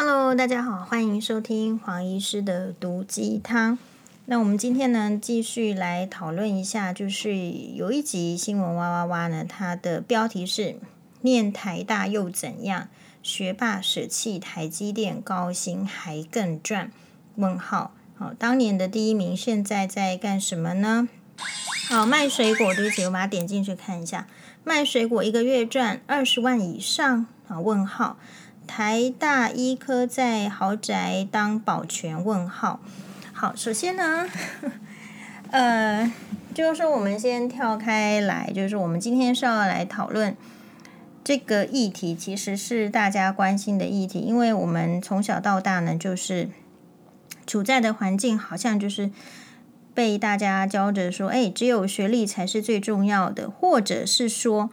Hello，大家好，欢迎收听黄医师的毒鸡汤。那我们今天呢，继续来讨论一下，就是有一集新闻哇哇哇呢，它的标题是“念台大又怎样？学霸舍弃台积电，高薪还更赚？”问号。好，当年的第一名现在在干什么呢？好，卖水果，对不起，我把它点进去看一下。卖水果一个月赚二十万以上？啊？问号。台大医科在豪宅当保全？问号。好，首先呢，呃，就是说我们先跳开来，就是我们今天是要来讨论这个议题，其实是大家关心的议题，因为我们从小到大呢，就是处在的环境，好像就是被大家教着说，哎，只有学历才是最重要的，或者是说，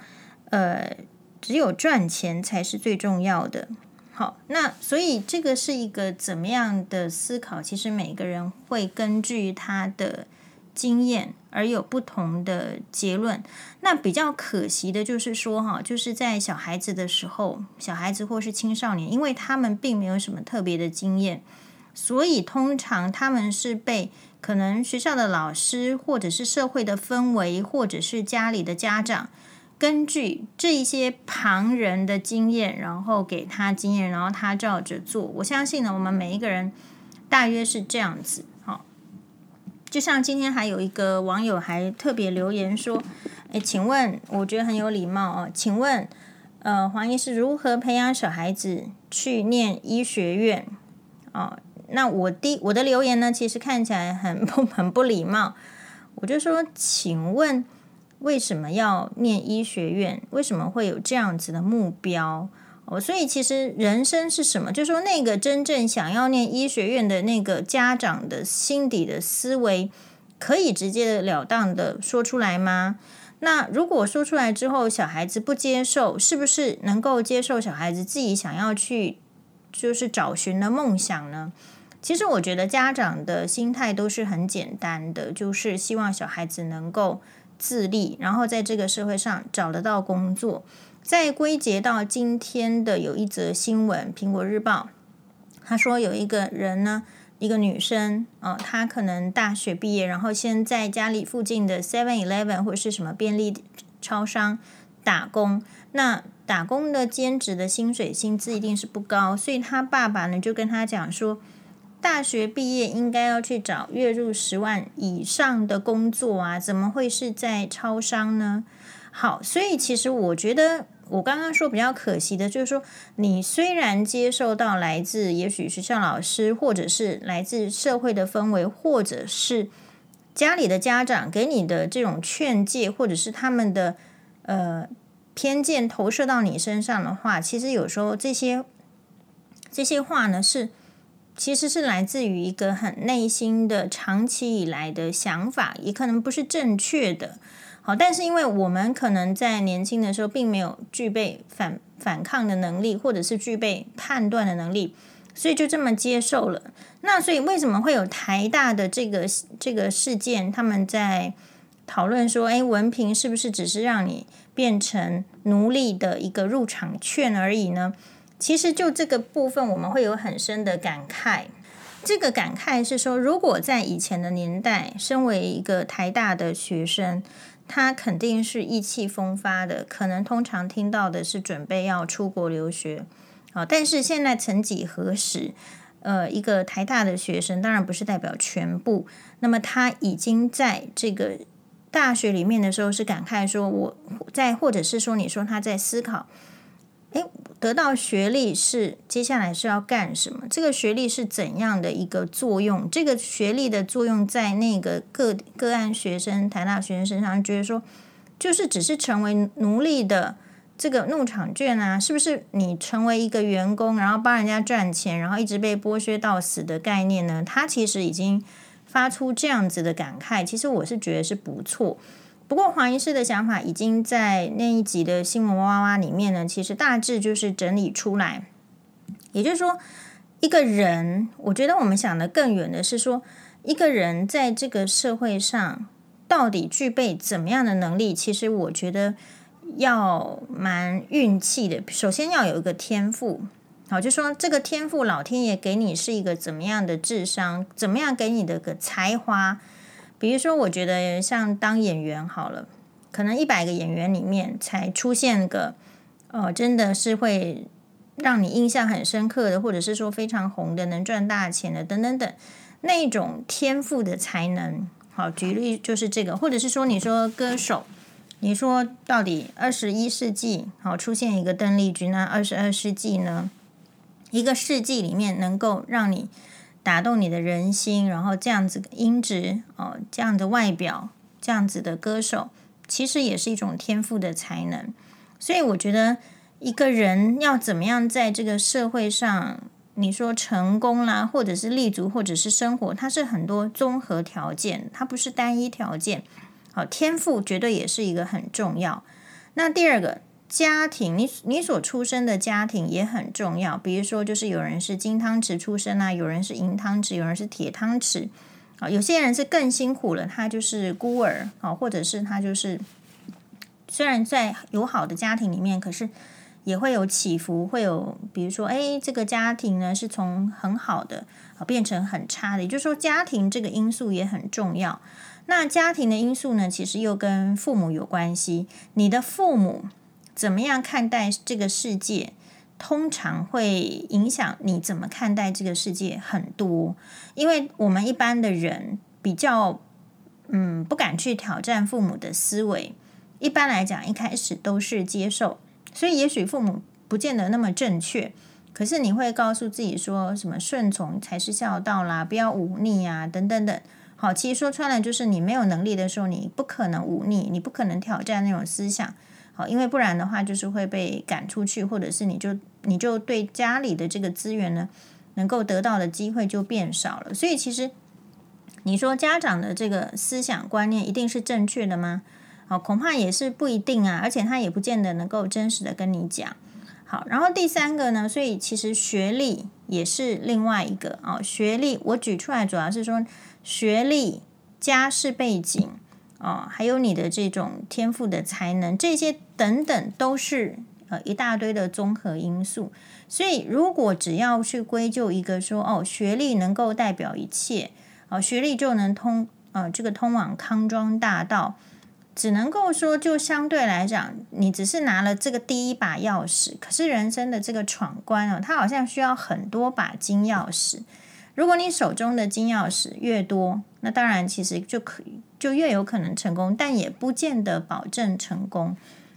呃，只有赚钱才是最重要的。好，那所以这个是一个怎么样的思考？其实每个人会根据他的经验而有不同的结论。那比较可惜的就是说，哈，就是在小孩子的时候，小孩子或是青少年，因为他们并没有什么特别的经验，所以通常他们是被可能学校的老师，或者是社会的氛围，或者是家里的家长。根据这一些旁人的经验，然后给他经验，然后他照着做。我相信呢，我们每一个人大约是这样子。好，就像今天还有一个网友还特别留言说：“诶，请问，我觉得很有礼貌哦，请问，呃，黄医师如何培养小孩子去念医学院？”哦，那我第我的留言呢，其实看起来很不 很不礼貌，我就说：“请问。”为什么要念医学院？为什么会有这样子的目标？哦，所以其实人生是什么？就是说那个真正想要念医学院的那个家长的心底的思维，可以直截了当的说出来吗？那如果说出来之后，小孩子不接受，是不是能够接受小孩子自己想要去就是找寻的梦想呢？其实我觉得家长的心态都是很简单的，就是希望小孩子能够。自立，然后在这个社会上找得到工作。再归结到今天的有一则新闻，《苹果日报》他说有一个人呢，一个女生哦，她可能大学毕业，然后先在家里附近的 Seven Eleven 或者是什么便利超商打工。那打工的兼职的薪水薪资一定是不高，所以他爸爸呢就跟他讲说。大学毕业应该要去找月入十万以上的工作啊，怎么会是在超商呢？好，所以其实我觉得我刚刚说比较可惜的就是说，你虽然接受到来自也许学校老师，或者是来自社会的氛围，或者是家里的家长给你的这种劝诫，或者是他们的呃偏见投射到你身上的话，其实有时候这些这些话呢是。其实是来自于一个很内心的、长期以来的想法，也可能不是正确的。好，但是因为我们可能在年轻的时候并没有具备反反抗的能力，或者是具备判断的能力，所以就这么接受了。那所以为什么会有台大的这个这个事件？他们在讨论说，诶，文凭是不是只是让你变成奴隶的一个入场券而已呢？其实就这个部分，我们会有很深的感慨。这个感慨是说，如果在以前的年代，身为一个台大的学生，他肯定是意气风发的，可能通常听到的是准备要出国留学。啊，但是现在曾几何时，呃，一个台大的学生，当然不是代表全部，那么他已经在这个大学里面的时候，是感慨说，我在，或者是说，你说他在思考。诶，得到学历是接下来是要干什么？这个学历是怎样的一个作用？这个学历的作用在那个个个案学生、台大学生身上，觉得说就是只是成为奴隶的这个入场券啊？是不是你成为一个员工，然后帮人家赚钱，然后一直被剥削到死的概念呢？他其实已经发出这样子的感慨。其实我是觉得是不错。不过黄医师的想法已经在那一集的新闻哇哇哇里面呢，其实大致就是整理出来。也就是说，一个人，我觉得我们想的更远的是说，一个人在这个社会上到底具备怎么样的能力？其实我觉得要蛮运气的。首先要有一个天赋，好，就说这个天赋，老天爷给你是一个怎么样的智商，怎么样给你的个才华？比如说，我觉得像当演员好了，可能一百个演员里面才出现个，呃，真的是会让你印象很深刻的，或者是说非常红的，能赚大钱的，等等等，那种天赋的才能。好，举例就是这个，或者是说，你说歌手，你说到底二十一世纪好出现一个邓丽君，那二十二世纪呢？一个世纪里面能够让你打动你的人心，然后这样子音质哦，这样的外表，这样子的歌手，其实也是一种天赋的才能。所以我觉得一个人要怎么样在这个社会上，你说成功啦，或者是立足，或者是生活，它是很多综合条件，它不是单一条件。好，天赋绝对也是一个很重要。那第二个。家庭，你你所出生的家庭也很重要。比如说，就是有人是金汤匙出生啊，有人是银汤匙，有人是铁汤匙啊。有些人是更辛苦了，他就是孤儿啊，或者是他就是虽然在友好的家庭里面，可是也会有起伏，会有比如说，哎，这个家庭呢是从很好的啊变成很差的。也就是说，家庭这个因素也很重要。那家庭的因素呢，其实又跟父母有关系。你的父母。怎么样看待这个世界，通常会影响你怎么看待这个世界很多。因为我们一般的人比较，嗯，不敢去挑战父母的思维。一般来讲，一开始都是接受，所以也许父母不见得那么正确。可是你会告诉自己说什么顺从才是孝道啦，不要忤逆啊，等等等。好，其实说穿了就是你没有能力的时候，你不可能忤逆，你不可能挑战那种思想。好，因为不然的话，就是会被赶出去，或者是你就你就对家里的这个资源呢，能够得到的机会就变少了。所以其实你说家长的这个思想观念一定是正确的吗？好，恐怕也是不一定啊，而且他也不见得能够真实的跟你讲。好，然后第三个呢，所以其实学历也是另外一个啊，学历我举出来主要是说学历、家世背景。哦，还有你的这种天赋的才能，这些等等都是呃一大堆的综合因素。所以，如果只要去归咎一个说哦，学历能够代表一切，哦，学历就能通呃这个通往康庄大道，只能够说就相对来讲，你只是拿了这个第一把钥匙，可是人生的这个闯关哦，它好像需要很多把金钥匙。如果你手中的金钥匙越多，那当然其实就可以。就越有可能成功，但也不见得保证成功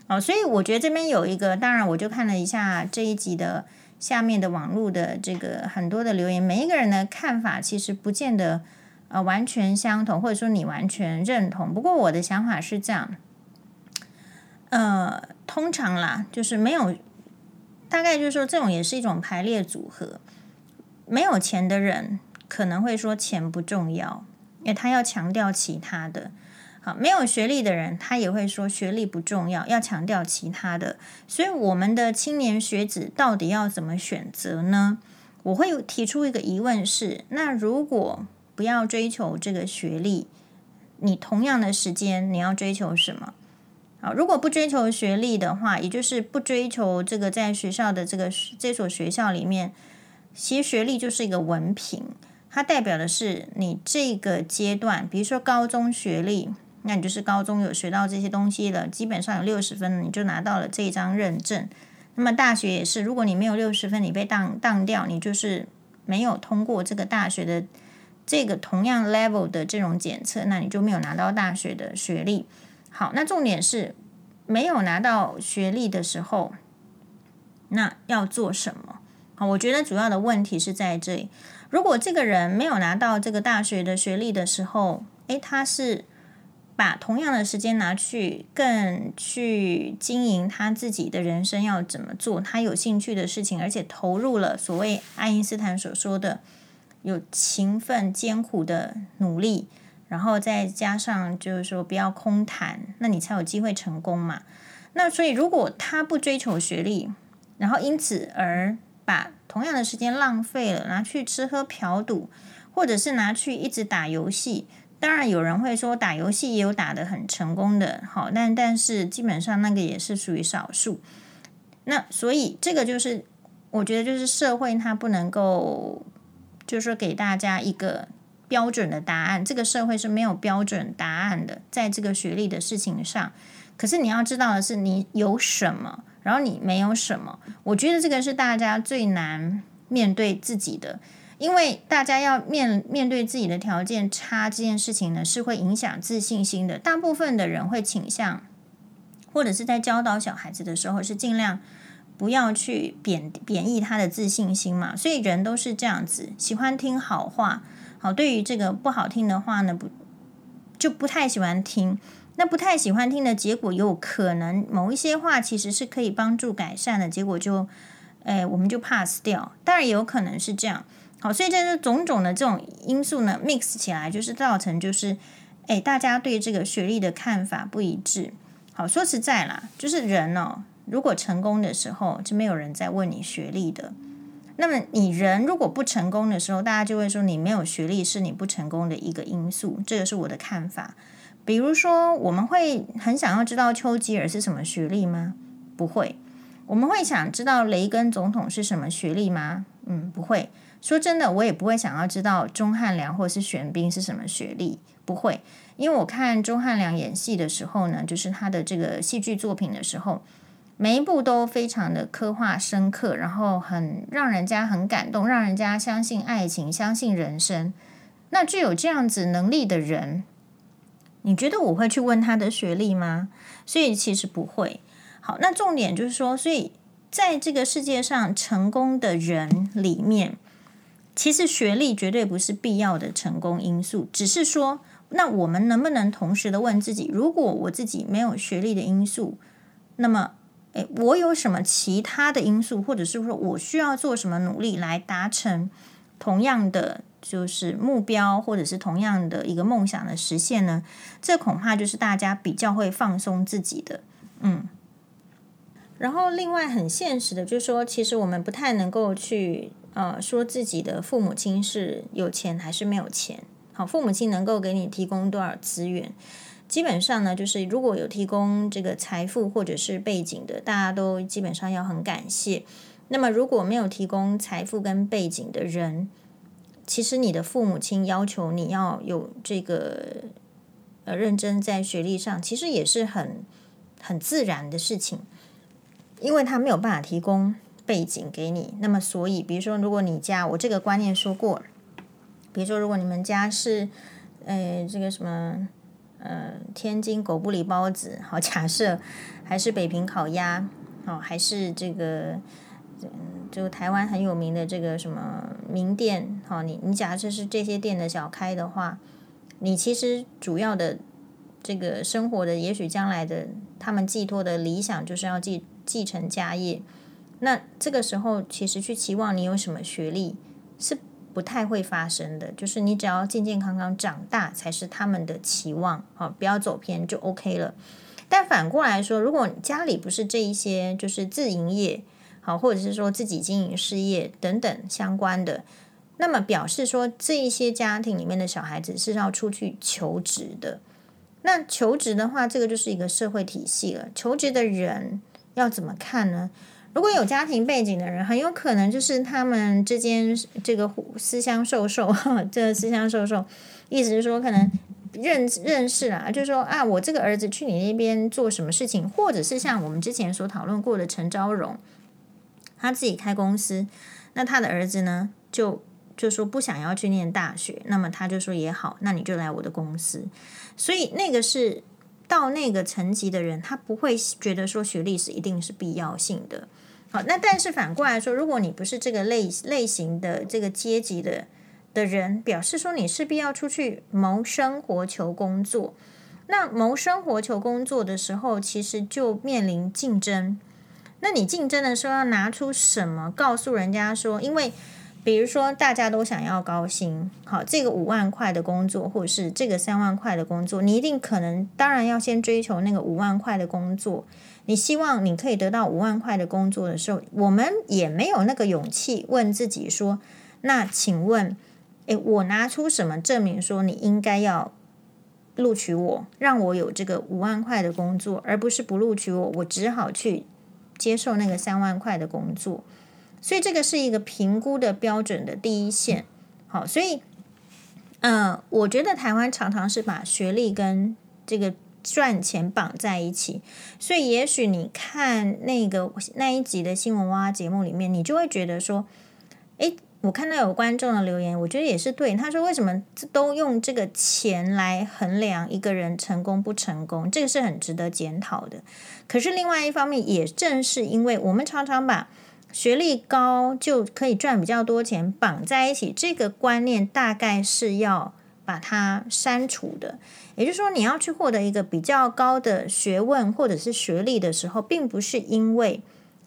哦。所以我觉得这边有一个，当然我就看了一下这一集的下面的网络的这个很多的留言，每一个人的看法其实不见得呃完全相同，或者说你完全认同。不过我的想法是这样，呃，通常啦，就是没有，大概就是说这种也是一种排列组合。没有钱的人可能会说钱不重要。因为他要强调其他的，好，没有学历的人，他也会说学历不重要，要强调其他的。所以，我们的青年学子到底要怎么选择呢？我会提出一个疑问是：那如果不要追求这个学历，你同样的时间你要追求什么？好，如果不追求学历的话，也就是不追求这个在学校的这个这所学校里面，其实学历就是一个文凭。它代表的是你这个阶段，比如说高中学历，那你就是高中有学到这些东西了，基本上有六十分，你就拿到了这一张认证。那么大学也是，如果你没有六十分，你被当当掉，你就是没有通过这个大学的这个同样 level 的这种检测，那你就没有拿到大学的学历。好，那重点是没有拿到学历的时候，那要做什么？好，我觉得主要的问题是在这里。如果这个人没有拿到这个大学的学历的时候，诶，他是把同样的时间拿去更去经营他自己的人生要怎么做，他有兴趣的事情，而且投入了所谓爱因斯坦所说的有勤奋艰苦的努力，然后再加上就是说不要空谈，那你才有机会成功嘛。那所以如果他不追求学历，然后因此而把同样的时间浪费了，拿去吃喝嫖赌，或者是拿去一直打游戏。当然，有人会说打游戏也有打得很成功的，好，但但是基本上那个也是属于少数。那所以这个就是我觉得就是社会它不能够，就是说给大家一个标准的答案，这个社会是没有标准答案的，在这个学历的事情上。可是你要知道的是，你有什么，然后你没有什么。我觉得这个是大家最难面对自己的，因为大家要面面对自己的条件差这件事情呢，是会影响自信心的。大部分的人会倾向，或者是在教导小孩子的时候，是尽量不要去贬贬抑他的自信心嘛。所以人都是这样子，喜欢听好话，好，对于这个不好听的话呢，不就不太喜欢听。那不太喜欢听的结果，有可能某一些话其实是可以帮助改善的，结果就，哎，我们就 pass 掉。当然也有可能是这样。好，所以在这种种的这种因素呢，mix 起来就是造成就是，哎，大家对这个学历的看法不一致。好，说实在啦，就是人哦，如果成功的时候，就没有人在问你学历的。那么你人如果不成功的时候，大家就会说你没有学历是你不成功的一个因素。这个是我的看法。比如说，我们会很想要知道丘吉尔是什么学历吗？不会。我们会想知道雷根总统是什么学历吗？嗯，不会。说真的，我也不会想要知道钟汉良或是玄彬是什么学历，不会。因为我看钟汉良演戏的时候呢，就是他的这个戏剧作品的时候，每一部都非常的刻画深刻，然后很让人家很感动，让人家相信爱情，相信人生。那具有这样子能力的人。你觉得我会去问他的学历吗？所以其实不会。好，那重点就是说，所以在这个世界上成功的人里面，其实学历绝对不是必要的成功因素。只是说，那我们能不能同时的问自己：如果我自己没有学历的因素，那么，诶，我有什么其他的因素，或者是说我需要做什么努力来达成同样的？就是目标，或者是同样的一个梦想的实现呢？这恐怕就是大家比较会放松自己的，嗯。然后另外很现实的，就是说，其实我们不太能够去呃说自己的父母亲是有钱还是没有钱。好，父母亲能够给你提供多少资源？基本上呢，就是如果有提供这个财富或者是背景的，大家都基本上要很感谢。那么如果没有提供财富跟背景的人，其实你的父母亲要求你要有这个呃认真在学历上，其实也是很很自然的事情，因为他没有办法提供背景给你。那么所以，比如说，如果你家我这个观念说过，比如说如果你们家是呃这个什么呃天津狗不理包子，好假设还是北平烤鸭，好还是这个。就台湾很有名的这个什么名店，哈，你你假设是这些店的小开的话，你其实主要的这个生活的，也许将来的他们寄托的理想就是要继继承家业。那这个时候，其实去期望你有什么学历是不太会发生的，就是你只要健健康康长大才是他们的期望，好，不要走偏就 OK 了。但反过来说，如果家里不是这一些，就是自营业。好，或者是说自己经营事业等等相关的，那么表示说这一些家庭里面的小孩子是要出去求职的。那求职的话，这个就是一个社会体系了。求职的人要怎么看呢？如果有家庭背景的人，很有可能就是他们之间这个私相授受，这个私相授受，意思是说可能认认识啊，就是说啊，我这个儿子去你那边做什么事情，或者是像我们之前所讨论过的陈昭荣。他自己开公司，那他的儿子呢，就就说不想要去念大学，那么他就说也好，那你就来我的公司。所以那个是到那个层级的人，他不会觉得说学历是一定是必要性的。好，那但是反过来说，如果你不是这个类类型的这个阶级的的人，表示说你势必要出去谋生活求工作。那谋生活求工作的时候，其实就面临竞争。那你竞争的时候要拿出什么告诉人家说？因为比如说大家都想要高薪，好，这个五万块的工作，或者是这个三万块的工作，你一定可能当然要先追求那个五万块的工作。你希望你可以得到五万块的工作的时候，我们也没有那个勇气问自己说：那请问，诶，我拿出什么证明说你应该要录取我，让我有这个五万块的工作，而不是不录取我，我只好去。接受那个三万块的工作，所以这个是一个评估的标准的第一线。好，所以，嗯、我觉得台湾常常是把学历跟这个赚钱绑在一起，所以也许你看那个那一集的新闻哇节目里面，你就会觉得说，诶。我看到有观众的留言，我觉得也是对。他说：“为什么都用这个钱来衡量一个人成功不成功？这个是很值得检讨的。可是另外一方面，也正是因为我们常常把学历高就可以赚比较多钱绑在一起，这个观念大概是要把它删除的。也就是说，你要去获得一个比较高的学问或者是学历的时候，并不是因为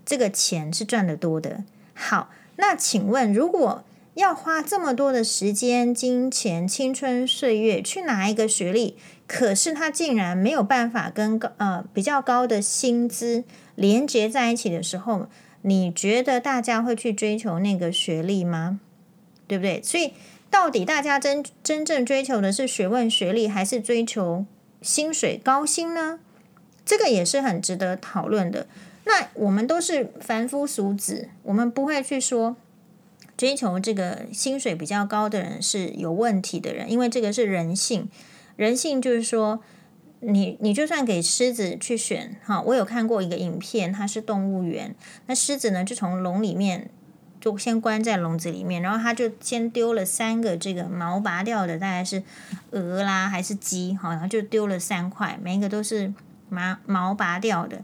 这个钱是赚得多的。好。”那请问，如果要花这么多的时间、金钱、青春岁月去拿一个学历，可是他竟然没有办法跟高呃比较高的薪资连接在一起的时候，你觉得大家会去追求那个学历吗？对不对？所以到底大家真真正追求的是学问、学历，还是追求薪水高薪呢？这个也是很值得讨论的。那我们都是凡夫俗子，我们不会去说追求这个薪水比较高的人是有问题的人，因为这个是人性。人性就是说，你你就算给狮子去选，哈，我有看过一个影片，它是动物园，那狮子呢就从笼里面就先关在笼子里面，然后他就先丢了三个这个毛拔掉的，大概是鹅啦还是鸡，哈，然后就丢了三块，每一个都是毛毛拔掉的。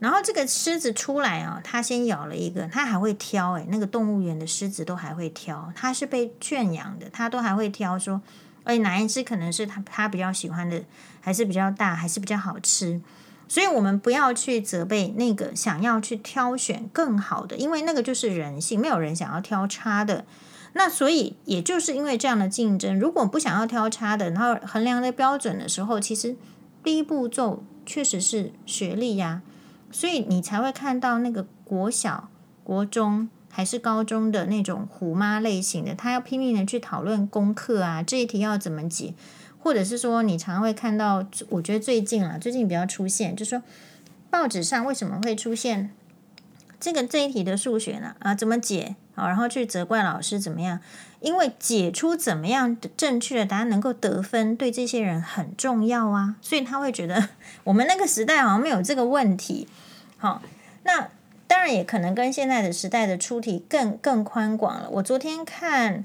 然后这个狮子出来啊，它先咬了一个，它还会挑诶，那个动物园的狮子都还会挑，它是被圈养的，它都还会挑说，哎，哪一只可能是它它比较喜欢的，还是比较大，还是比较好吃。所以我们不要去责备那个想要去挑选更好的，因为那个就是人性，没有人想要挑差的。那所以也就是因为这样的竞争，如果不想要挑差的，然后衡量的标准的时候，其实第一步骤确实是学历呀。所以你才会看到那个国小、国中还是高中的那种虎妈类型的，他要拼命的去讨论功课啊，这一题要怎么解，或者是说你常会看到，我觉得最近啊，最近比较出现，就是说报纸上为什么会出现这个这一题的数学呢？啊，怎么解？好，然后去责怪老师怎么样？因为解出怎么样正确的答案能够得分，对这些人很重要啊，所以他会觉得我们那个时代好像没有这个问题。好，那当然也可能跟现在的时代的出题更更宽广了。我昨天看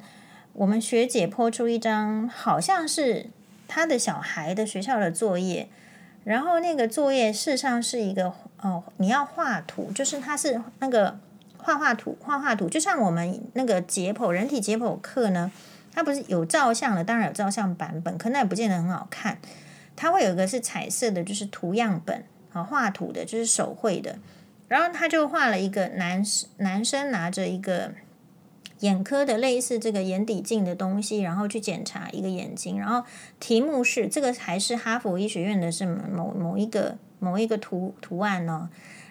我们学姐 po 出一张，好像是他的小孩的学校的作业，然后那个作业事实上是一个哦，你要画图，就是它是那个。画画图，画画图，就像我们那个解剖人体解剖课呢，它不是有照相的，当然有照相版本，可那也不见得很好看。它会有一个是彩色的，就是图样本，啊，画图的，就是手绘的。然后他就画了一个男男生拿着一个眼科的类似这个眼底镜的东西，然后去检查一个眼睛。然后题目是这个还是哈佛医学院的是某某一个某一个图图案呢？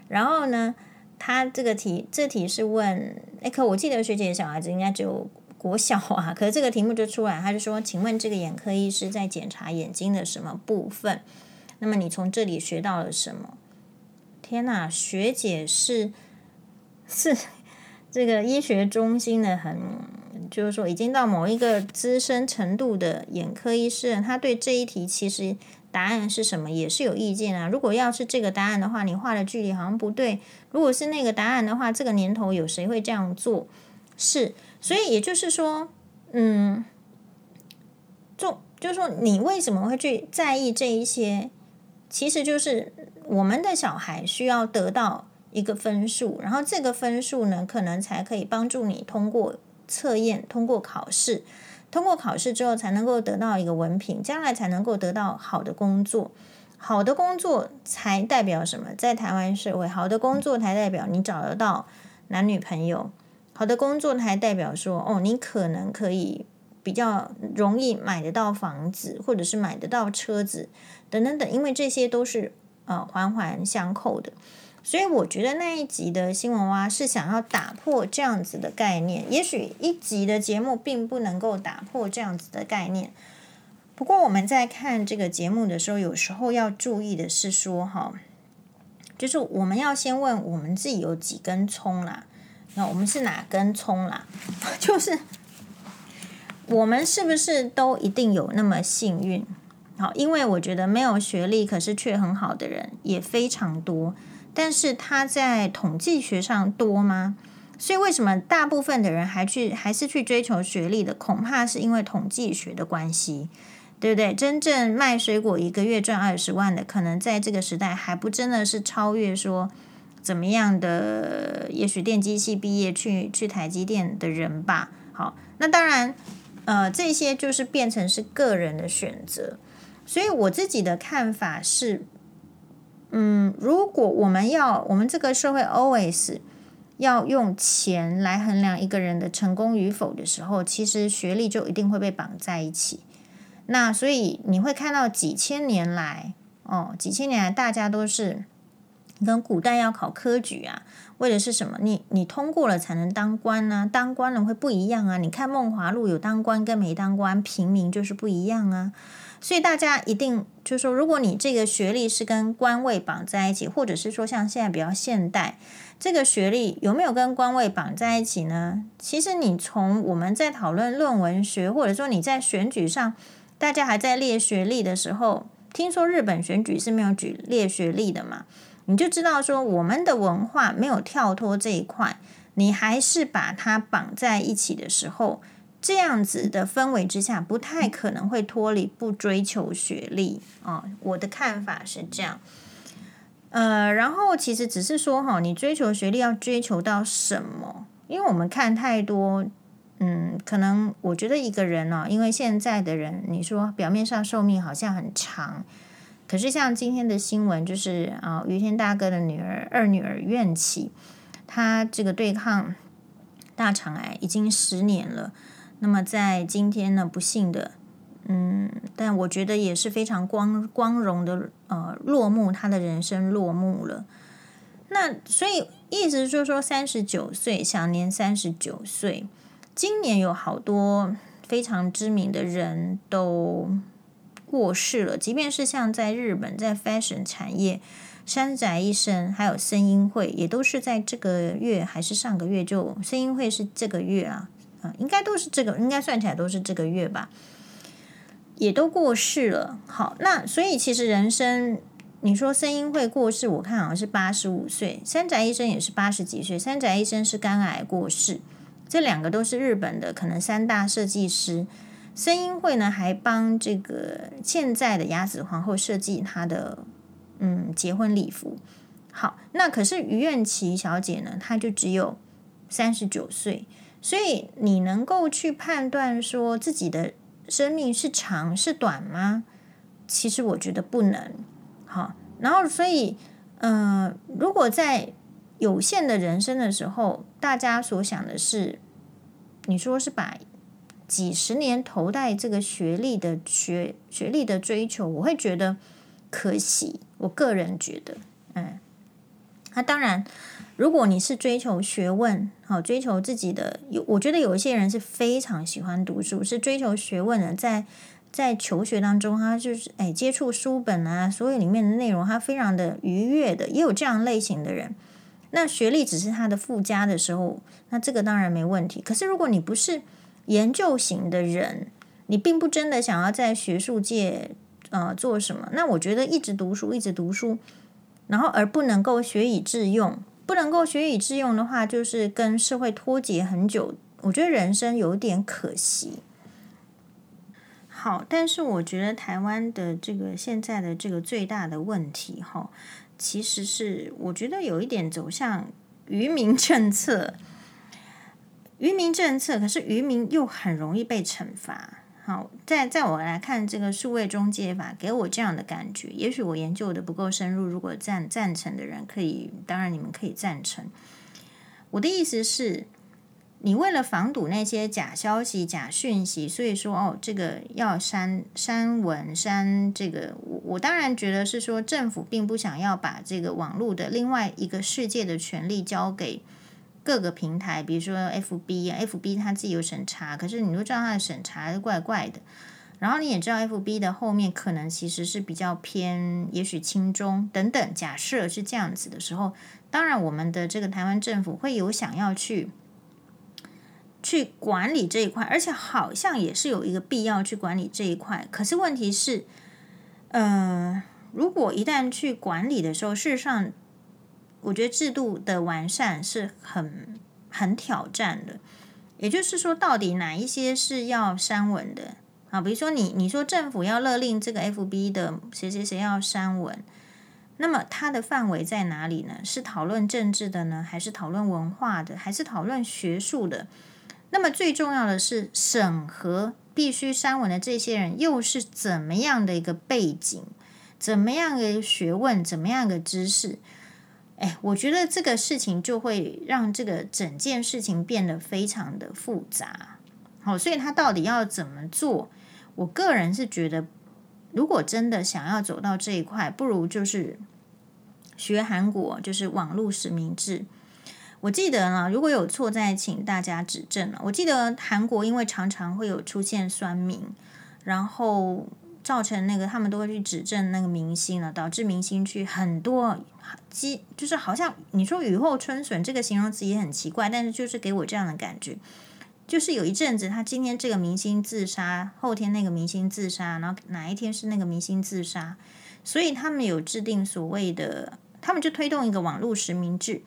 然后呢？他这个题，这题是问，哎，可我记得学姐小孩子应该只有国小啊，可是这个题目就出来，他就说，请问这个眼科医师在检查眼睛的什么部分？那么你从这里学到了什么？天哪，学姐是是这个医学中心的很，就是说已经到某一个资深程度的眼科医师，他对这一题其实。答案是什么？也是有意见啊。如果要是这个答案的话，你画的距离好像不对。如果是那个答案的话，这个年头有谁会这样做？是，所以也就是说，嗯，就就是说，你为什么会去在意这一些？其实就是我们的小孩需要得到一个分数，然后这个分数呢，可能才可以帮助你通过测验，通过考试。通过考试之后，才能够得到一个文凭，将来才能够得到好的工作。好的工作才代表什么？在台湾社会，好的工作才代表你找得到男女朋友。好的工作才代表说，哦，你可能可以比较容易买得到房子，或者是买得到车子，等等等。因为这些都是呃环环相扣的。所以我觉得那一集的新闻蛙是想要打破这样子的概念，也许一集的节目并不能够打破这样子的概念。不过我们在看这个节目的时候，有时候要注意的是说，哈，就是我们要先问我们自己有几根葱啦。那我们是哪根葱啦？就是我们是不是都一定有那么幸运？好，因为我觉得没有学历可是却很好的人也非常多，但是他在统计学上多吗？所以为什么大部分的人还去还是去追求学历的？恐怕是因为统计学的关系，对不对？真正卖水果一个月赚二十万的，可能在这个时代还不真的是超越说怎么样的，也许电机系毕业去去台积电的人吧。好，那当然，呃，这些就是变成是个人的选择。所以我自己的看法是，嗯，如果我们要我们这个社会 always 要用钱来衡量一个人的成功与否的时候，其实学历就一定会被绑在一起。那所以你会看到几千年来，哦，几千年来大家都是跟古代要考科举啊，为的是什么？你你通过了才能当官呢、当官了会不一样啊？你看《梦华录》有当官跟没当官，平民就是不一样啊。所以大家一定就是说，如果你这个学历是跟官位绑在一起，或者是说像现在比较现代，这个学历有没有跟官位绑在一起呢？其实你从我们在讨论论文学，或者说你在选举上，大家还在列学历的时候，听说日本选举是没有举列学历的嘛，你就知道说我们的文化没有跳脱这一块，你还是把它绑在一起的时候。这样子的氛围之下，不太可能会脱离不追求学历啊。我的看法是这样。呃，然后其实只是说哈，你追求学历要追求到什么？因为我们看太多，嗯，可能我觉得一个人呢，因为现在的人，你说表面上寿命好像很长，可是像今天的新闻，就是啊，余天大哥的女儿二女儿怨气，她这个对抗大肠癌已经十年了。那么在今天呢，不幸的，嗯，但我觉得也是非常光光荣的，呃，落幕，他的人生落幕了。那所以意思就是说，三十九岁，享年三十九岁。今年有好多非常知名的人都过世了，即便是像在日本，在 fashion 产业，山宅一生，还有声音会，也都是在这个月还是上个月就，声音会是这个月啊。啊，应该都是这个，应该算起来都是这个月吧，也都过世了。好，那所以其实人生，你说森英会过世，我看好像是八十五岁，山宅医生也是八十几岁。山宅医生是肝癌过世，这两个都是日本的可能三大设计师。森英会呢，还帮这个现在的雅子皇后设计她的嗯结婚礼服。好，那可是于苑琪小姐呢，她就只有三十九岁。所以你能够去判断说自己的生命是长是短吗？其实我觉得不能。好，然后所以，呃，如果在有限的人生的时候，大家所想的是，你说是把几十年投在这个学历的学学历的追求，我会觉得可惜。我个人觉得，嗯，那当然。如果你是追求学问，好追求自己的有，我觉得有一些人是非常喜欢读书，是追求学问的，在在求学当中，他就是哎接触书本啊，所有里面的内容，他非常的愉悦的，也有这样类型的人。那学历只是他的附加的时候，那这个当然没问题。可是如果你不是研究型的人，你并不真的想要在学术界呃做什么，那我觉得一直读书，一直读书，然后而不能够学以致用。不能够学以致用的话，就是跟社会脱节很久。我觉得人生有点可惜。好，但是我觉得台湾的这个现在的这个最大的问题，哈，其实是我觉得有一点走向愚民政策。愚民政策，可是愚民又很容易被惩罚。好，在在我来看，这个数位中介法给我这样的感觉。也许我研究的不够深入，如果赞赞成的人可以，当然你们可以赞成。我的意思是，你为了防堵那些假消息、假讯息，所以说哦，这个要删删文删这个。我我当然觉得是说，政府并不想要把这个网络的另外一个世界的权利交给。各个平台，比如说 FB 啊，FB 它自己有审查，可是你都知道它的审查是怪怪的。然后你也知道，FB 的后面可能其实是比较偏，也许轻中等等。假设是这样子的时候，当然我们的这个台湾政府会有想要去去管理这一块，而且好像也是有一个必要去管理这一块。可是问题是，呃，如果一旦去管理的时候，事实上，我觉得制度的完善是很很挑战的。也就是说，到底哪一些是要删文的？啊，比如说你你说政府要勒令这个 FB 的谁谁谁要删文，那么它的范围在哪里呢？是讨论政治的呢，还是讨论文化的，还是讨论学术的？那么最重要的是审核必须删文的这些人又是怎么样的一个背景？怎么样的学问？怎么样的知识？哎，我觉得这个事情就会让这个整件事情变得非常的复杂。好，所以他到底要怎么做？我个人是觉得，如果真的想要走到这一块，不如就是学韩国，就是网络实名制。我记得呢，如果有错，再请大家指正了。我记得韩国因为常常会有出现酸民，然后造成那个他们都会去指证那个明星了，导致明星去很多，即就是好像你说雨后春笋这个形容词也很奇怪，但是就是给我这样的感觉。就是有一阵子，他今天这个明星自杀，后天那个明星自杀，然后哪一天是那个明星自杀，所以他们有制定所谓的，他们就推动一个网络实名制。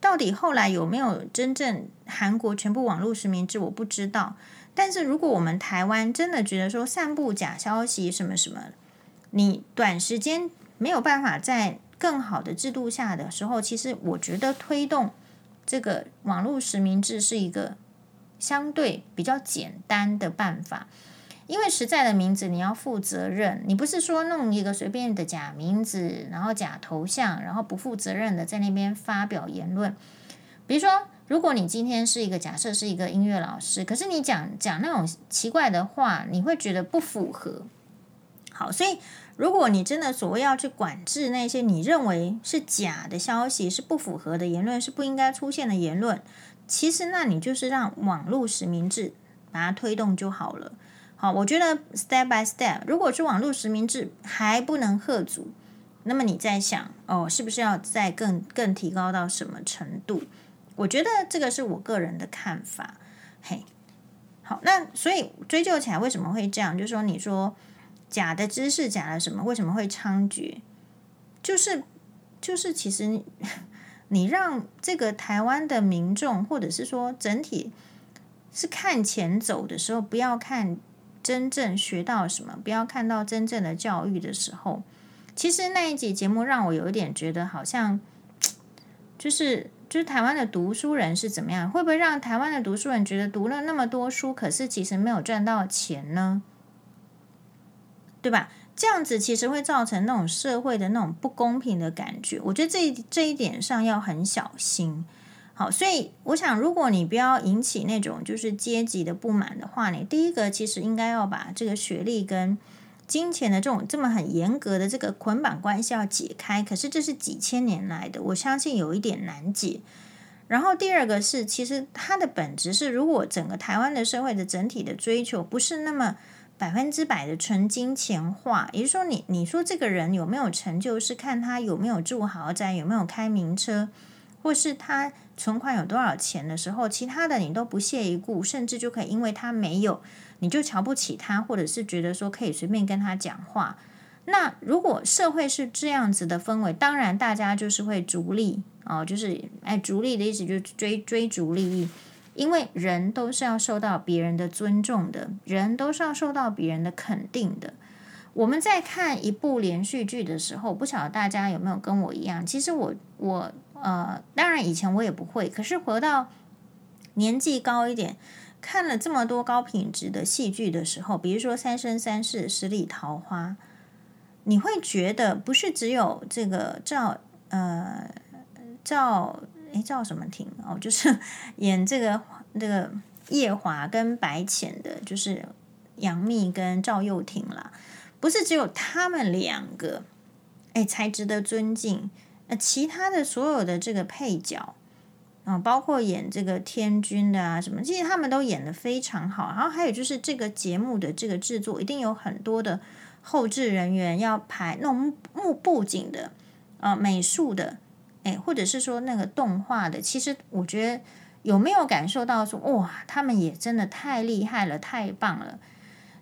到底后来有没有真正韩国全部网络实名制，我不知道。但是如果我们台湾真的觉得说散布假消息什么什么，你短时间没有办法在更好的制度下的时候，其实我觉得推动这个网络实名制是一个。相对比较简单的办法，因为实在的名字你要负责任，你不是说弄一个随便的假名字，然后假头像，然后不负责任的在那边发表言论。比如说，如果你今天是一个假设是一个音乐老师，可是你讲讲那种奇怪的话，你会觉得不符合。好，所以如果你真的所谓要去管制那些你认为是假的消息，是不符合的言论，是不应该出现的言论。其实，那你就是让网络实名制把它推动就好了。好，我觉得 step by step，如果是网络实名制还不能喝足，那么你在想哦，是不是要再更更提高到什么程度？我觉得这个是我个人的看法。嘿，好，那所以追究起来为什么会这样？就是说，你说假的知识，假的什么，为什么会猖獗？就是就是，其实。你让这个台湾的民众，或者是说整体是看钱走的时候，不要看真正学到什么，不要看到真正的教育的时候，其实那一集节目让我有一点觉得，好像就是就是台湾的读书人是怎么样？会不会让台湾的读书人觉得读了那么多书，可是其实没有赚到钱呢？对吧？这样子其实会造成那种社会的那种不公平的感觉，我觉得这一这一点上要很小心。好，所以我想，如果你不要引起那种就是阶级的不满的话，你第一个其实应该要把这个学历跟金钱的这种这么很严格的这个捆绑关系要解开。可是这是几千年来的，我相信有一点难解。然后第二个是，其实它的本质是，如果整个台湾的社会的整体的追求不是那么。百分之百的纯金钱化，也就是说你，你说这个人有没有成就，是看他有没有住豪宅，有没有开名车，或是他存款有多少钱的时候，其他的你都不屑一顾，甚至就可以因为他没有，你就瞧不起他，或者是觉得说可以随便跟他讲话。那如果社会是这样子的氛围，当然大家就是会逐利哦，就是哎，逐利的意思就是追追逐利益。因为人都是要受到别人的尊重的，人都是要受到别人的肯定的。我们在看一部连续剧的时候，不晓得大家有没有跟我一样？其实我我呃，当然以前我也不会，可是活到年纪高一点，看了这么多高品质的戏剧的时候，比如说《三生三世十里桃花》，你会觉得不是只有这个赵呃赵。诶，赵什么婷哦？就是 演这个这个夜华跟白浅的，就是杨幂跟赵又廷啦。不是只有他们两个，诶，才值得尊敬。那其他的所有的这个配角，嗯，包括演这个天君的啊什么，其实他们都演得非常好。然后还有就是这个节目的这个制作，一定有很多的后制人员要拍那种幕布景的，呃，美术的，诶，或者是说那个动画的。其实我觉得有没有感受到说，哇，他们也真的太厉害了，太棒了。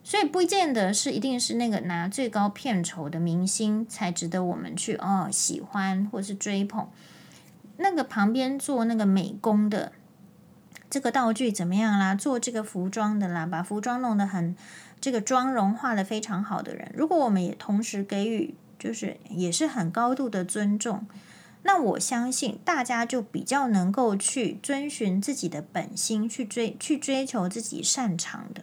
所以不见得是一定是那个拿最高片酬的明星才值得我们去哦喜欢或是追捧。那个旁边做那个美工的，这个道具怎么样啦？做这个服装的啦，把服装弄得很这个妆容画得非常好的人，如果我们也同时给予，就是也是很高度的尊重，那我相信大家就比较能够去遵循自己的本心，去追去追求自己擅长的。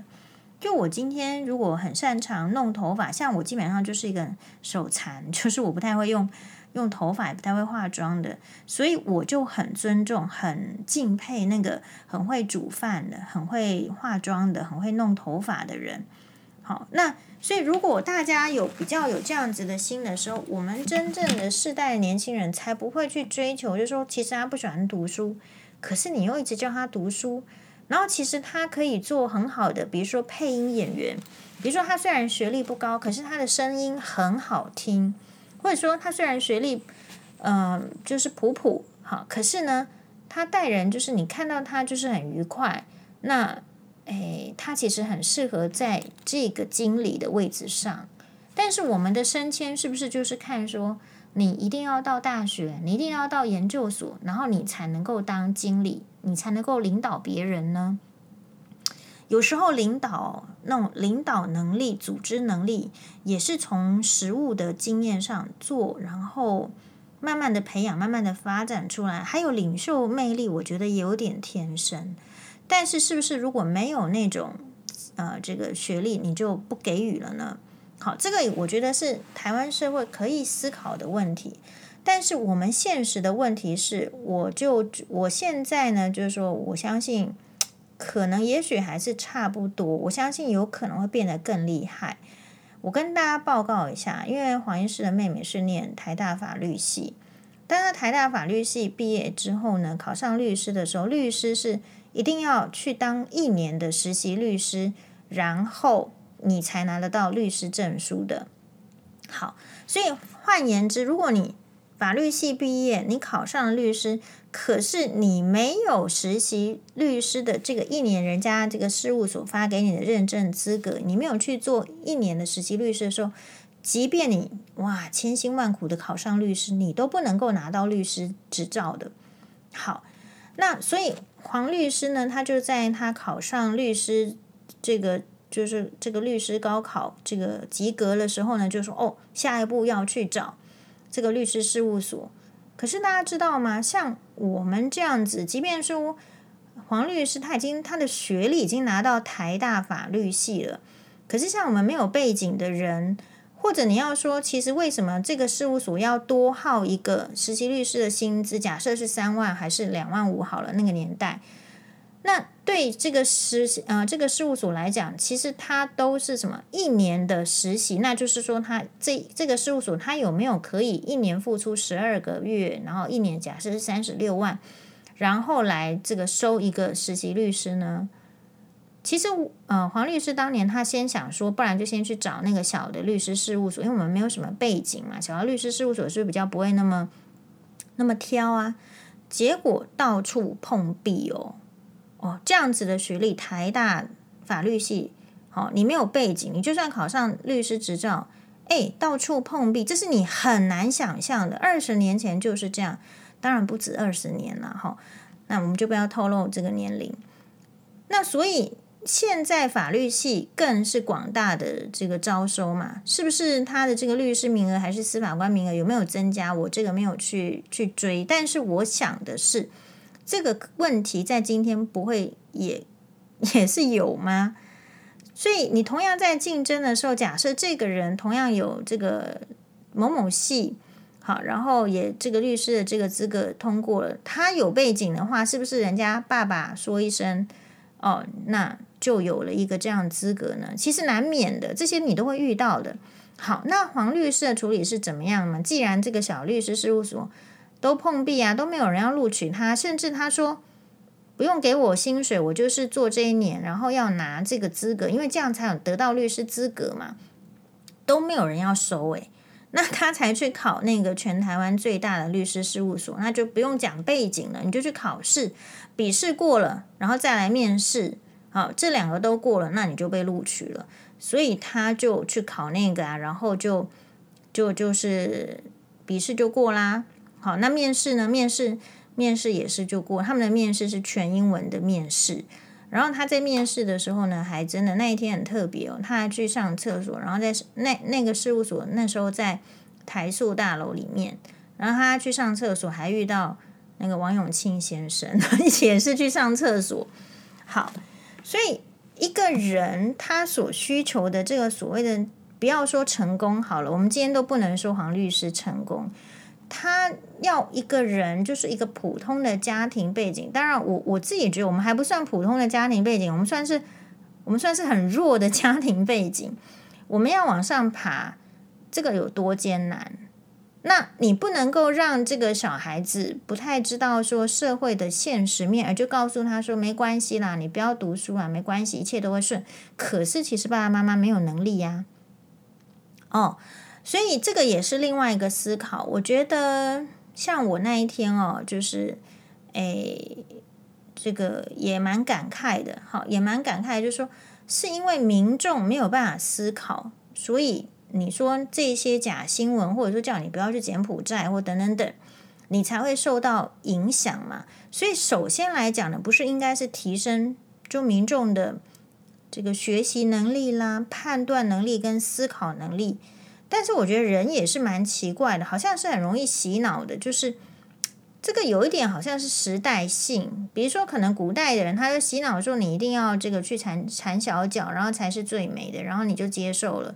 就我今天如果很擅长弄头发，像我基本上就是一个手残，就是我不太会用。用头发也不太会化妆的，所以我就很尊重、很敬佩那个很会煮饭的、很会化妆的、很会弄头发的人。好，那所以如果大家有比较有这样子的心的时候，我们真正的世代的年轻人才不会去追求，就是说其实他不喜欢读书，可是你又一直叫他读书，然后其实他可以做很好的，比如说配音演员，比如说他虽然学历不高，可是他的声音很好听。或者说他虽然学历，嗯、就是普普好，可是呢，他待人就是你看到他就是很愉快。那，诶，他其实很适合在这个经理的位置上。但是我们的升迁是不是就是看说你一定要到大学，你一定要到研究所，然后你才能够当经理，你才能够领导别人呢？有时候领导那种领导能力、组织能力，也是从实务的经验上做，然后慢慢的培养、慢慢的发展出来。还有领袖魅力，我觉得也有点天生。但是，是不是如果没有那种呃这个学历，你就不给予了呢？好，这个我觉得是台湾社会可以思考的问题。但是我们现实的问题是，我就我现在呢，就是说我相信。可能也许还是差不多，我相信有可能会变得更厉害。我跟大家报告一下，因为黄医师的妹妹是念台大法律系，但是台大法律系毕业之后呢，考上律师的时候，律师是一定要去当一年的实习律师，然后你才拿得到律师证书的。好，所以换言之，如果你法律系毕业，你考上了律师。可是你没有实习律师的这个一年，人家这个事务所发给你的认证资格，你没有去做一年的实习律师的时候，即便你哇千辛万苦的考上律师，你都不能够拿到律师执照的。好，那所以黄律师呢，他就在他考上律师这个就是这个律师高考这个及格的时候呢，就说哦，下一步要去找这个律师事务所。可是大家知道吗？像我们这样子，即便说黄律师他已经他的学历已经拿到台大法律系了，可是像我们没有背景的人，或者你要说，其实为什么这个事务所要多耗一个实习律师的薪资？假设是三万还是两万五好了，那个年代。那对这个实呃这个事务所来讲，其实它都是什么一年的实习，那就是说，他这这个事务所他有没有可以一年付出十二个月，然后一年假设是三十六万，然后来这个收一个实习律师呢？其实呃黄律师当年他先想说，不然就先去找那个小的律师事务所，因为我们没有什么背景嘛，小的律师事务所是是比较不会那么那么挑啊？结果到处碰壁哦。哦，这样子的学历，台大法律系，好、你没有背景，你就算考上律师执照，哎，到处碰壁，这是你很难想象的。二十年前就是这样，当然不止二十年了，哈、那我们就不要透露这个年龄。那所以现在法律系更是广大的这个招收嘛，是不是？他的这个律师名额还是司法官名额有没有增加？我这个没有去去追，但是我想的是。这个问题在今天不会也也是有吗？所以你同样在竞争的时候，假设这个人同样有这个某某系，好，然后也这个律师的这个资格通过了，他有背景的话，是不是人家爸爸说一声哦，那就有了一个这样资格呢？其实难免的，这些你都会遇到的。好，那黄律师的处理是怎么样呢？既然这个小律师事务所。都碰壁啊，都没有人要录取他，甚至他说不用给我薪水，我就是做这一年，然后要拿这个资格，因为这样才有得到律师资格嘛，都没有人要收诶。那他才去考那个全台湾最大的律师事务所，那就不用讲背景了，你就去考试，笔试过了，然后再来面试，好，这两个都过了，那你就被录取了。所以他就去考那个啊，然后就就就是笔试就过啦。好，那面试呢？面试面试也是就过。他们的面试是全英文的面试。然后他在面试的时候呢，还真的那一天很特别哦。他还去上厕所，然后在那那个事务所那时候在台塑大楼里面。然后他去上厕所，还遇到那个王永庆先生，也是去上厕所。好，所以一个人他所需求的这个所谓的，不要说成功好了，我们今天都不能说黄律师成功。他要一个人，就是一个普通的家庭背景。当然我，我自己觉得我们还不算普通的家庭背景，我们算是我们算是很弱的家庭背景。我们要往上爬，这个有多艰难？那你不能够让这个小孩子不太知道说社会的现实面，而就告诉他说没关系啦，你不要读书啊，没关系，一切都会顺。可是其实爸爸妈妈没有能力呀，哦。所以这个也是另外一个思考。我觉得像我那一天哦，就是，诶，这个也蛮感慨的，好，也蛮感慨，就是说，是因为民众没有办法思考，所以你说这些假新闻，或者说叫你不要去柬埔寨或等等等，你才会受到影响嘛。所以首先来讲呢，不是应该是提升就民众的这个学习能力啦、判断能力跟思考能力。但是我觉得人也是蛮奇怪的，好像是很容易洗脑的，就是这个有一点好像是时代性。比如说，可能古代的人他就洗脑说你一定要这个去缠缠小脚，然后才是最美的，然后你就接受了。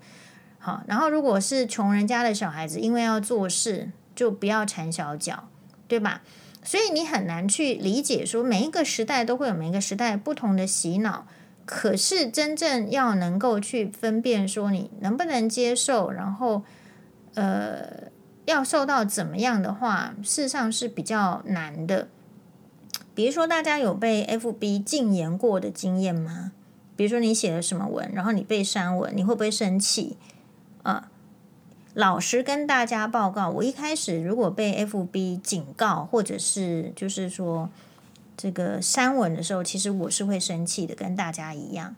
好，然后如果是穷人家的小孩子，因为要做事，就不要缠小脚，对吧？所以你很难去理解说每一个时代都会有每一个时代不同的洗脑。可是真正要能够去分辨说你能不能接受，然后呃要受到怎么样的话，事实上是比较难的。比如说，大家有被 FB 禁言过的经验吗？比如说你写了什么文，然后你被删文，你会不会生气？呃，老实跟大家报告，我一开始如果被 FB 警告，或者是就是说。这个删文的时候，其实我是会生气的，跟大家一样。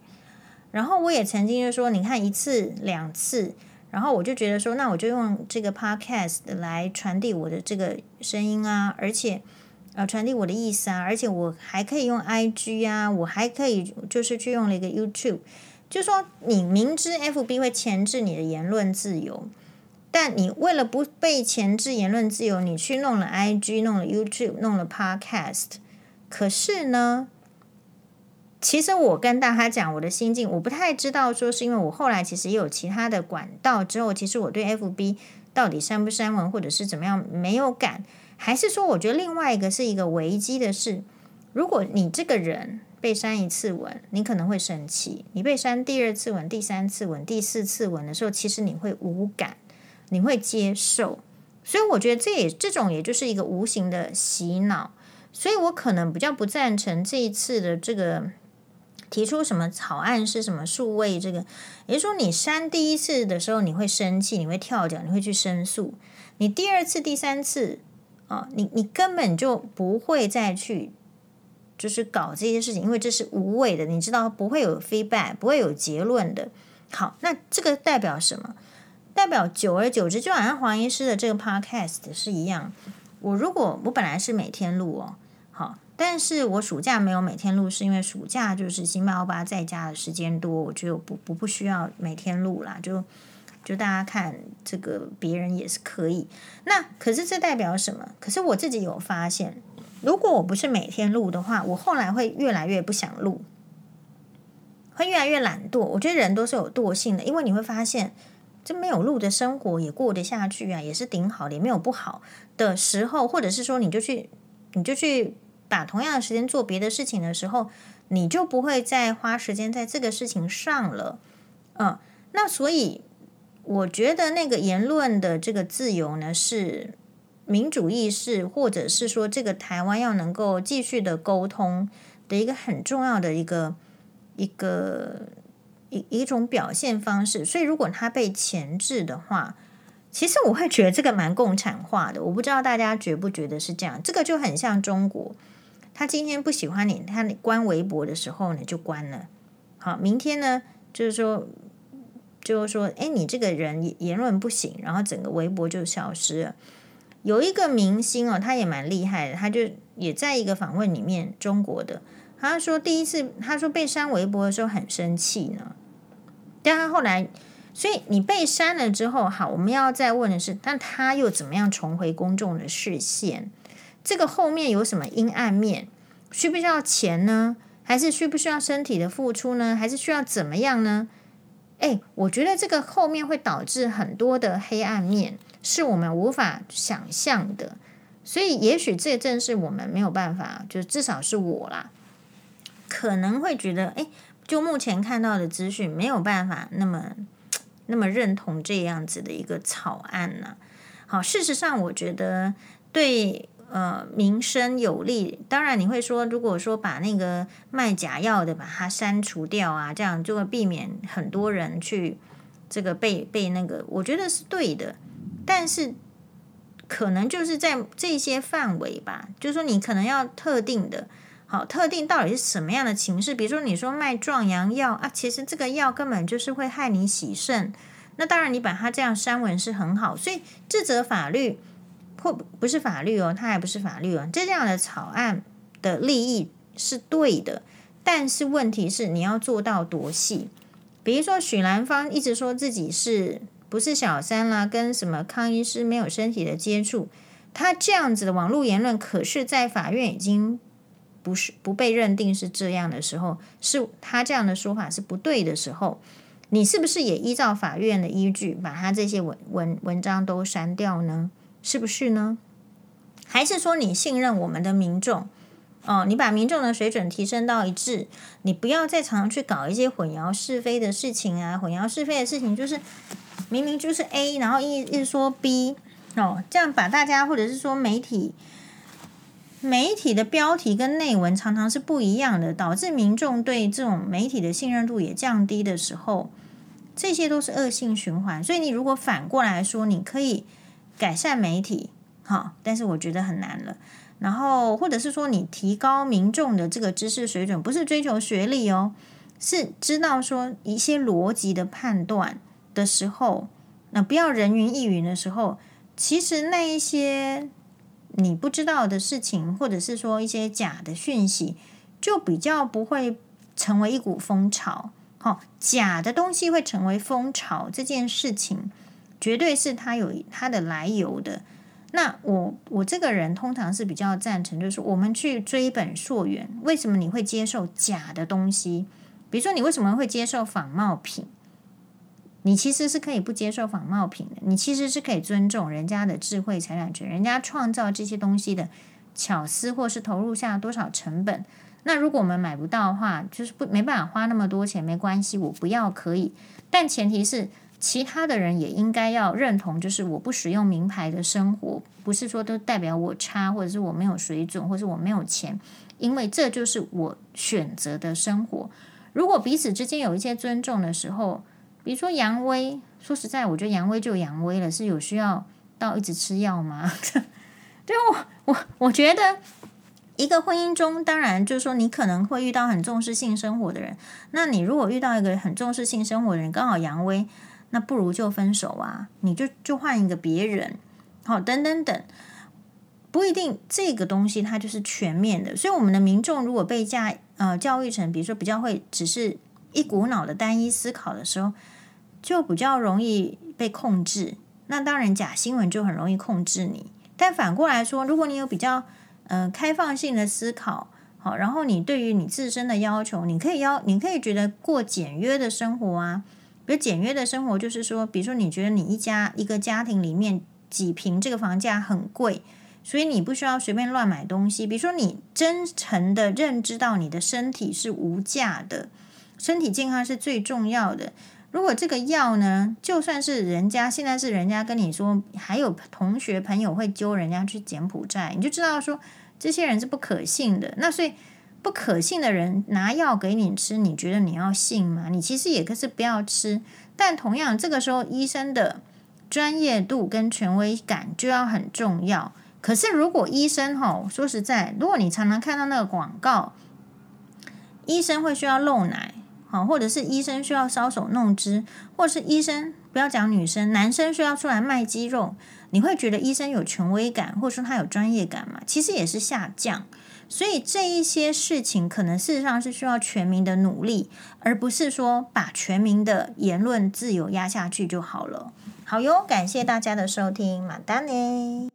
然后我也曾经就说，你看一次两次，然后我就觉得说，那我就用这个 podcast 来传递我的这个声音啊，而且呃传递我的意思啊，而且我还可以用 IG 啊，我还可以就是去用了一个 YouTube，就说你明知 FB 会钳制你的言论自由，但你为了不被钳制言论自由，你去弄了 IG，弄了 YouTube，弄了 podcast。可是呢，其实我跟大家讲我的心境，我不太知道说是因为我后来其实也有其他的管道之后，其实我对 FB 到底删不删文或者是怎么样没有感，还是说我觉得另外一个是一个危机的是，如果你这个人被删一次文，你可能会生气；你被删第二次文、第三次文、第四次文的时候，其实你会无感，你会接受。所以我觉得这也这种也就是一个无形的洗脑。所以我可能比较不赞成这一次的这个提出什么草案是什么数位这个，也就是说你删第一次的时候你会生气，你会跳脚，你会去申诉，你第二次、第三次啊，你你根本就不会再去就是搞这些事情，因为这是无谓的，你知道不会有 feedback，不会有结论的。好，那这个代表什么？代表久而久之，就好像黄医师的这个 podcast 是一样，我如果我本来是每天录哦。但是我暑假没有每天录，是因为暑假就是辛巴欧巴在家的时间多，我就不不不需要每天录啦，就就大家看这个别人也是可以。那可是这代表什么？可是我自己有发现，如果我不是每天录的话，我后来会越来越不想录，会越来越懒惰。我觉得人都是有惰性的，因为你会发现，这没有录的生活也过得下去啊，也是顶好的，也没有不好的时候，或者是说你就去你就去。把同样的时间做别的事情的时候，你就不会再花时间在这个事情上了。嗯，那所以我觉得那个言论的这个自由呢，是民主意识，或者是说这个台湾要能够继续的沟通的一个很重要的一个一个一一种表现方式。所以，如果他被钳制的话，其实我会觉得这个蛮共产化的。我不知道大家觉不觉得是这样？这个就很像中国，他今天不喜欢你，他关微博的时候呢就关了。好，明天呢就是说。就是说，哎，你这个人言论不行，然后整个微博就消失了。有一个明星哦，他也蛮厉害的，他就也在一个访问里面，中国的，他说第一次他说被删微博的时候很生气呢，但他后来，所以你被删了之后，好，我们要再问的是，但他又怎么样重回公众的视线？这个后面有什么阴暗面？需不需要钱呢？还是需不需要身体的付出呢？还是需要怎么样呢？哎，我觉得这个后面会导致很多的黑暗面，是我们无法想象的。所以，也许这正是我们没有办法，就至少是我啦，可能会觉得，哎，就目前看到的资讯，没有办法那么 那么认同这样子的一个草案呢。好，事实上，我觉得对。呃，民生有利，当然你会说，如果说把那个卖假药的把它删除掉啊，这样就会避免很多人去这个被被那个，我觉得是对的。但是可能就是在这些范围吧，就是说你可能要特定的，好，特定到底是什么样的情势？比如说你说卖壮阳药啊，其实这个药根本就是会害你洗肾，那当然你把它这样删文是很好，所以这则法律。或不是法律哦，它还不是法律哦。这样的草案的利益是对的，但是问题是你要做到多细？比如说许兰芳一直说自己是不是小三啦，跟什么康医师没有身体的接触，他这样子的网络言论，可是在法院已经不是不被认定是这样的时候，是他这样的说法是不对的时候，你是不是也依照法院的依据，把他这些文文文章都删掉呢？是不是呢？还是说你信任我们的民众？哦，你把民众的水准提升到一致，你不要再常常去搞一些混淆是非的事情啊！混淆是非的事情就是明明就是 A，然后一一说 B 哦，这样把大家或者是说媒体媒体的标题跟内文常常是不一样的，导致民众对这种媒体的信任度也降低的时候，这些都是恶性循环。所以你如果反过来说，你可以。改善媒体，好，但是我觉得很难了。然后，或者是说，你提高民众的这个知识水准，不是追求学历哦，是知道说一些逻辑的判断的时候，那不要人云亦云的时候，其实那一些你不知道的事情，或者是说一些假的讯息，就比较不会成为一股风潮。好，假的东西会成为风潮这件事情。绝对是他有他的来由的。那我我这个人通常是比较赞成，就是我们去追本溯源。为什么你会接受假的东西？比如说，你为什么会接受仿冒品？你其实是可以不接受仿冒品的。你其实是可以尊重人家的智慧财产权，人家创造这些东西的巧思，或是投入下多少成本。那如果我们买不到的话，就是不没办法花那么多钱，没关系，我不要可以，但前提是。其他的人也应该要认同，就是我不使用名牌的生活，不是说都代表我差，或者是我没有水准，或者是我没有钱，因为这就是我选择的生活。如果彼此之间有一些尊重的时候，比如说杨威，说实在，我觉得杨威就杨威了，是有需要到一直吃药吗？对我，我我觉得一个婚姻中，当然就是说你可能会遇到很重视性生活的人，那你如果遇到一个很重视性生活的人，刚好杨威。那不如就分手啊！你就就换一个别人，好，等等等，不一定这个东西它就是全面的。所以我们的民众如果被教呃教育成，比如说比较会只是一股脑的单一思考的时候，就比较容易被控制。那当然假新闻就很容易控制你。但反过来说，如果你有比较呃开放性的思考，好，然后你对于你自身的要求，你可以要你可以觉得过简约的生活啊。比如简约的生活，就是说，比如说，你觉得你一家一个家庭里面几平这个房价很贵，所以你不需要随便乱买东西。比如说，你真诚的认知到你的身体是无价的，身体健康是最重要的。如果这个药呢，就算是人家现在是人家跟你说，还有同学朋友会揪人家去柬埔寨，你就知道说这些人是不可信的。那所以不可信的人拿药给你吃，你觉得你要信吗？你其实也可是不要吃。但同样，这个时候医生的专业度跟权威感就要很重要。可是如果医生吼，说实在，如果你常常看到那个广告，医生会需要露奶。好，或者是医生需要搔首弄姿，或是医生不要讲女生，男生需要出来卖肌肉，你会觉得医生有权威感，或者说他有专业感吗？其实也是下降。所以这一些事情，可能事实上是需要全民的努力，而不是说把全民的言论自由压下去就好了。好哟，感谢大家的收听，马丹呢。